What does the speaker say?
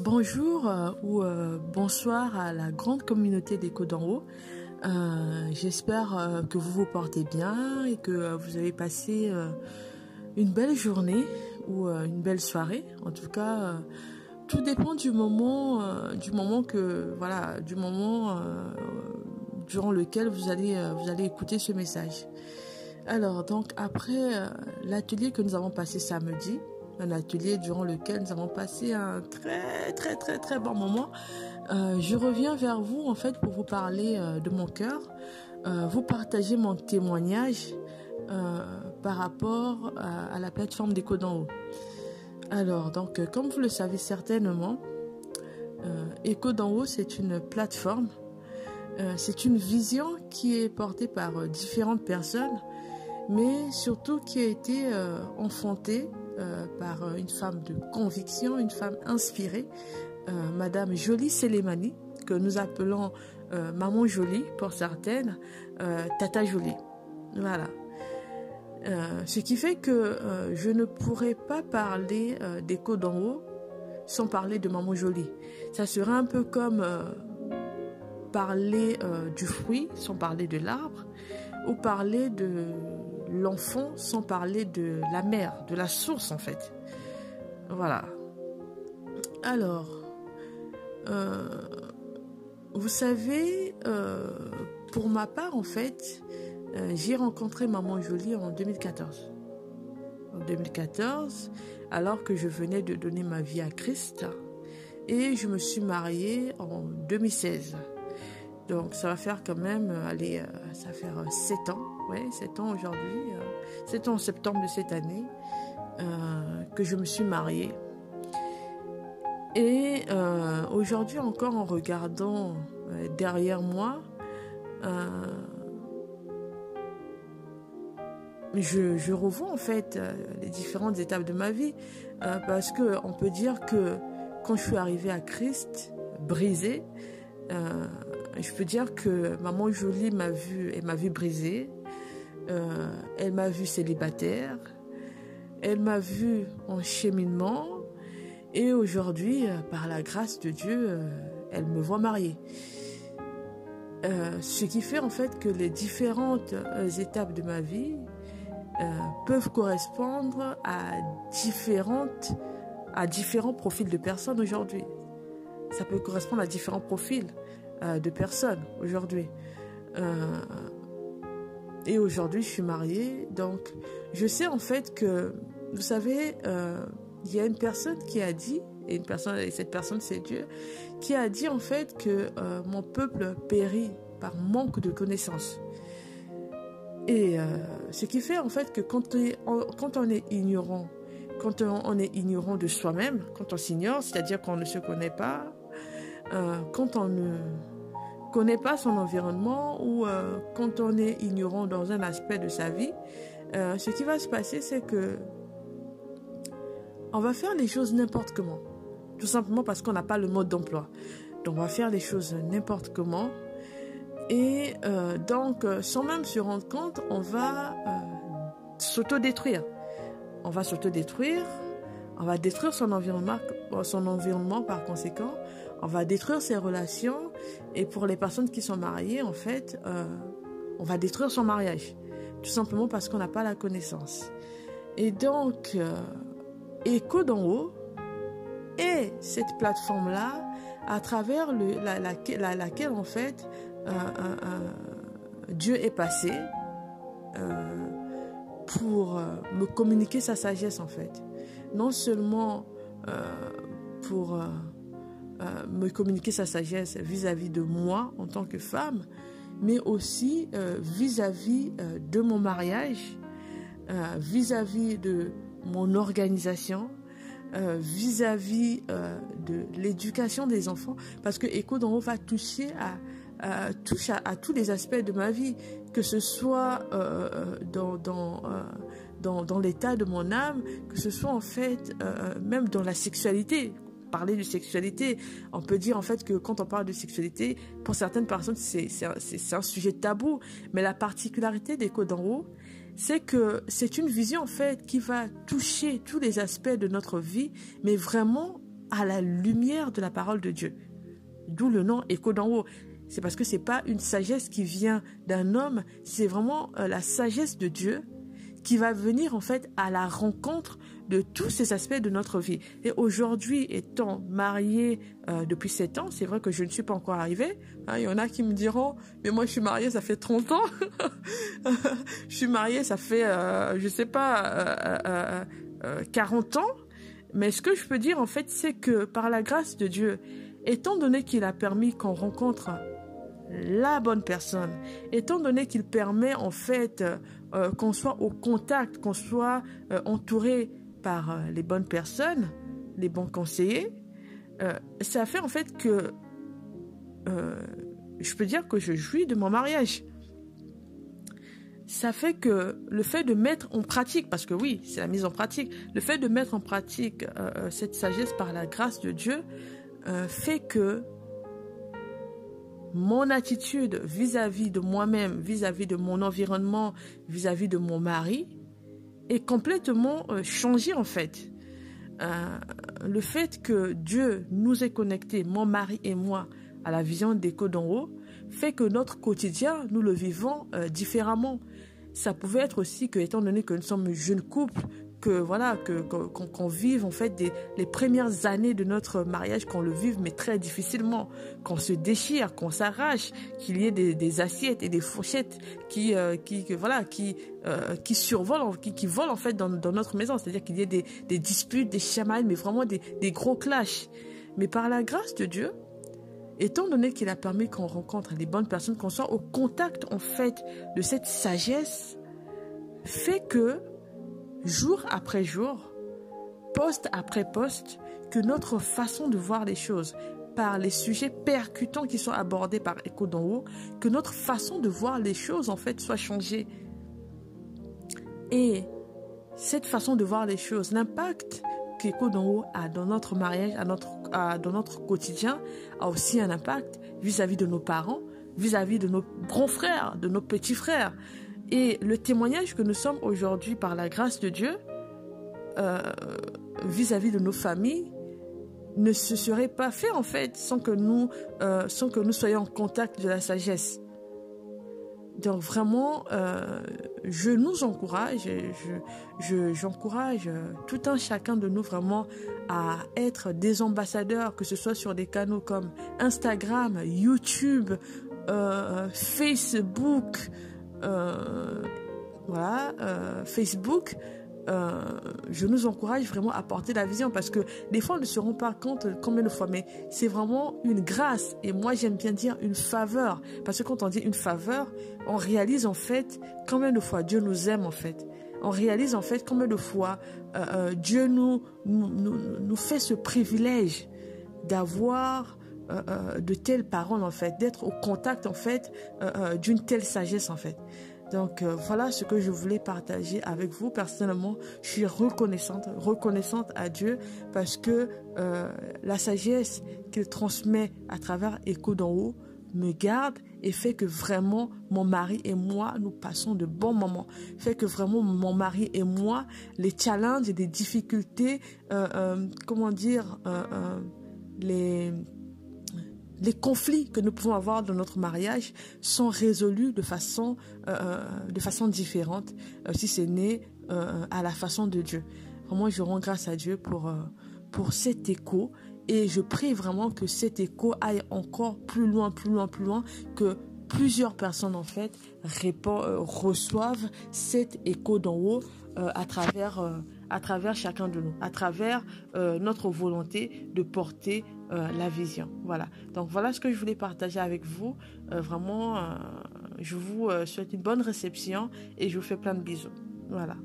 Bonjour euh, ou euh, bonsoir à la grande communauté d'Écho d'en haut. Euh, J'espère que vous vous portez bien et que vous avez passé une belle journée ou une belle soirée. En tout cas, tout dépend du moment, du moment que voilà, du moment durant lequel vous allez vous allez écouter ce message. Alors donc après l'atelier que nous avons passé samedi, un atelier durant lequel nous avons passé un très très très très bon moment. Euh, je reviens vers vous en fait pour vous parler euh, de mon cœur, euh, vous partager mon témoignage par rapport à, la plateforme d'Écho d'en haut. Alors donc comme vous le savez certainement, Écho d'en haut c'est une plateforme, c'est une vision qui est portée par différentes personnes, mais surtout qui a été enfantée euh, par une femme de conviction, une femme inspirée, euh, Madame Jolie Selemani, que nous appelons euh, Maman Jolie pour certaines, euh, Tata Jolie. Voilà. Ce qui fait que je ne pourrais pas parler d'écho d'en haut sans parler de Maman Jolie. Ça serait un peu comme parler du fruit sans parler de l'arbre ou parler de l'enfant sans parler de la mère, de la source en fait. Voilà. Alors, euh, vous savez, euh, pour ma part en fait, euh, j'ai rencontré Maman Jolie en 2014. En 2014, alors que je venais de donner ma vie à Christ, et je me suis mariée en 2016. Donc ça va faire quand même, euh, allez, euh, ça va faire euh, 7 ans, ouais, 7 ans aujourd'hui, euh, 7 ans en septembre de cette année, euh, que je me suis mariée. Et euh, aujourd'hui encore en regardant euh, derrière moi, euh, je, je revois en fait euh, les différentes étapes de ma vie euh, parce que on peut dire que quand je suis arrivée à Christ brisée, euh, je peux dire que maman Jolie m'a vu, elle m'a vu brisée, euh, elle m'a vu célibataire, elle m'a vu en cheminement et aujourd'hui, euh, par la grâce de Dieu, euh, elle me voit mariée. Ce qui fait en fait que les différentes étapes de ma vie peuvent correspondre à différentes à différents profils de personnes aujourd'hui. Ça peut correspondre à différents profils euh, de personnes aujourd'hui. Euh, et aujourd'hui, je suis mariée, donc je sais en fait que, vous savez, euh, il y a une personne qui a dit, et une personne, et cette personne c'est Dieu, qui a dit en fait que mon peuple périt par manque de connaissances. Et ce qui fait en fait que quand on est, ignorant, quand on est ignorant de soi-même, quand on s'ignore, c'est-à-dire qu'on ne se connaît pas, euh, quand on ne connaît pas son environnement ou euh, quand on est ignorant dans un aspect de sa vie, euh, ce qui va se passer, c'est que on va faire les choses n'importe comment. Tout simplement parce qu'on n'a pas le mode d'emploi. Donc on va faire les choses n'importe comment. Et donc, sans même se rendre compte, on va s'autodétruire. On va s'autodétruire, on va détruire son environnement, son environnement par conséquent, on va détruire ses relations. Et pour les personnes qui sont mariées, en fait, euh, on va détruire son mariage. Tout simplement parce qu'on n'a pas la connaissance. Et donc, euh, Écho d'en haut est cette plateforme-là à travers le, la, la, la, laquelle, en fait, euh, euh, Dieu est passé pour me communiquer sa sagesse, en fait. Non seulement pour euh, me communiquer sa sagesse vis-à-vis de moi en tant que femme, mais aussi euh, vis-à-vis euh, de mon mariage, vis-à-vis de mon organisation, vis-à-vis de l'éducation des enfants, parce que Écho d'en haut va toucher à, tous les aspects de ma vie, que ce soit dans, l'état de mon âme, que ce soit en fait même dans la sexualité. Parler de sexualité, on peut dire en fait que quand on parle de sexualité, pour certaines personnes, c'est un, un sujet tabou. Mais la particularité d'Écho d'en haut, c'est que c'est une vision en fait qui va toucher tous les aspects de notre vie, mais vraiment à la lumière de la parole de Dieu. D'où le nom écho d'en haut. C'est parce que c'est pas une sagesse qui vient d'un homme, c'est vraiment euh, la sagesse de Dieu qui va venir en fait à la rencontre de tous ces aspects de notre vie. Et aujourd'hui, étant mariée euh, depuis 7 ans, c'est vrai que je ne suis pas encore arrivée. Hein, il y en a qui me diront, mais moi je suis mariée, ça fait 30 ans. je suis mariée, ça fait, euh, je sais pas, 40 ans. Mais ce que je peux dire en fait, c'est que par la grâce de Dieu, étant donné qu'il a permis qu'on rencontre la bonne personne, étant donné qu'il permet en fait euh, qu'on soit au contact, qu'on soit euh, entouré par euh, les bonnes personnes, les bons conseillers, ça fait en fait que je peux dire que je jouis de mon mariage. Ça fait que le fait de mettre en pratique, parce que oui, c'est la mise en pratique, le fait de mettre en pratique cette sagesse par la grâce de Dieu fait que mon attitude vis-à-vis de moi-même, vis-à-vis de mon environnement, vis-à-vis de mon mari, est complètement euh, changée en fait. Euh, le fait que Dieu nous ait connectés, mon mari et moi, à la vision d'écho d'en haut, fait que notre quotidien, nous le vivons euh, différemment. Ça pouvait être aussi que, étant donné que nous sommes jeunes couples, que voilà que qu'on vive en fait les premières années de notre mariage qu'on le vive mais très difficilement. Qu'on se déchire qu'on s'arrache qu'il y ait des, des, assiettes et des fourchettes qui euh, qui voilà qui euh, qui survolent qui, qui volent en fait dans, dans notre maison. C'est-à-dire qu'il y ait des, des disputes des chamailles mais vraiment des, des gros clashs. Mais par la grâce de Dieu étant donné qu'il a permis qu'on rencontre les bonnes personnes qu'on soit au contact en fait de cette sagesse fait que jour après jour, poste après poste, que notre façon de voir les choses, par les sujets percutants qui sont abordés par Echo d'en haut, que notre façon de voir les choses en fait soit changée. Et cette façon de voir les choses, l'impact qu'Echo d'en haut a dans notre mariage, à notre, dans notre quotidien, a aussi un impact vis-à-vis de nos parents, vis-à-vis -vis de nos grands frères, de nos petits frères, et le témoignage que nous sommes aujourd'hui par la grâce de Dieu euh, vis-à-vis de nos familles ne se serait pas fait en fait sans que nous, euh, sans que nous soyons en contact de la sagesse. Donc vraiment, euh, je nous encourage, je, j'encourage tout un chacun de nous vraiment à être des ambassadeurs, que ce soit sur des canaux comme Instagram, YouTube, Facebook, voilà, euh, Facebook, euh, je nous encourage vraiment à porter la vision parce que des fois on ne se rend pas compte combien de fois, mais c'est vraiment une grâce et moi j'aime bien dire une faveur parce que quand on dit une faveur, on réalise en fait combien de fois Dieu nous aime en fait. On réalise en fait combien de fois Dieu nous, nous, fait ce privilège d'avoir euh, euh, de telles paroles en fait, d'être au contact en fait euh, d'une telle sagesse en fait. Donc voilà ce que je voulais partager avec vous. Personnellement, je suis reconnaissante, reconnaissante à Dieu parce que la sagesse qu'il transmet à travers Écho d'en haut me garde et fait que vraiment mon mari et moi nous passons de bons moments. Fait que vraiment mon mari et moi les challenges et les difficultés, comment dire, les les conflits que nous pouvons avoir dans notre mariage sont résolus de façon, euh, euh, de façon différente euh, si c'est né à la façon de Dieu. Vraiment, je rends grâce à Dieu pour, pour cet écho et je prie vraiment que cet écho aille encore plus loin, plus loin, plus loin, que plusieurs personnes en fait reçoivent cet écho d'en haut à travers à travers chacun de nous, à travers notre volonté de porter euh, la vision. Voilà. Donc voilà ce que je voulais partager avec vous. Euh, vraiment, euh, je vous souhaite une bonne réception et je vous fais plein de bisous. Voilà.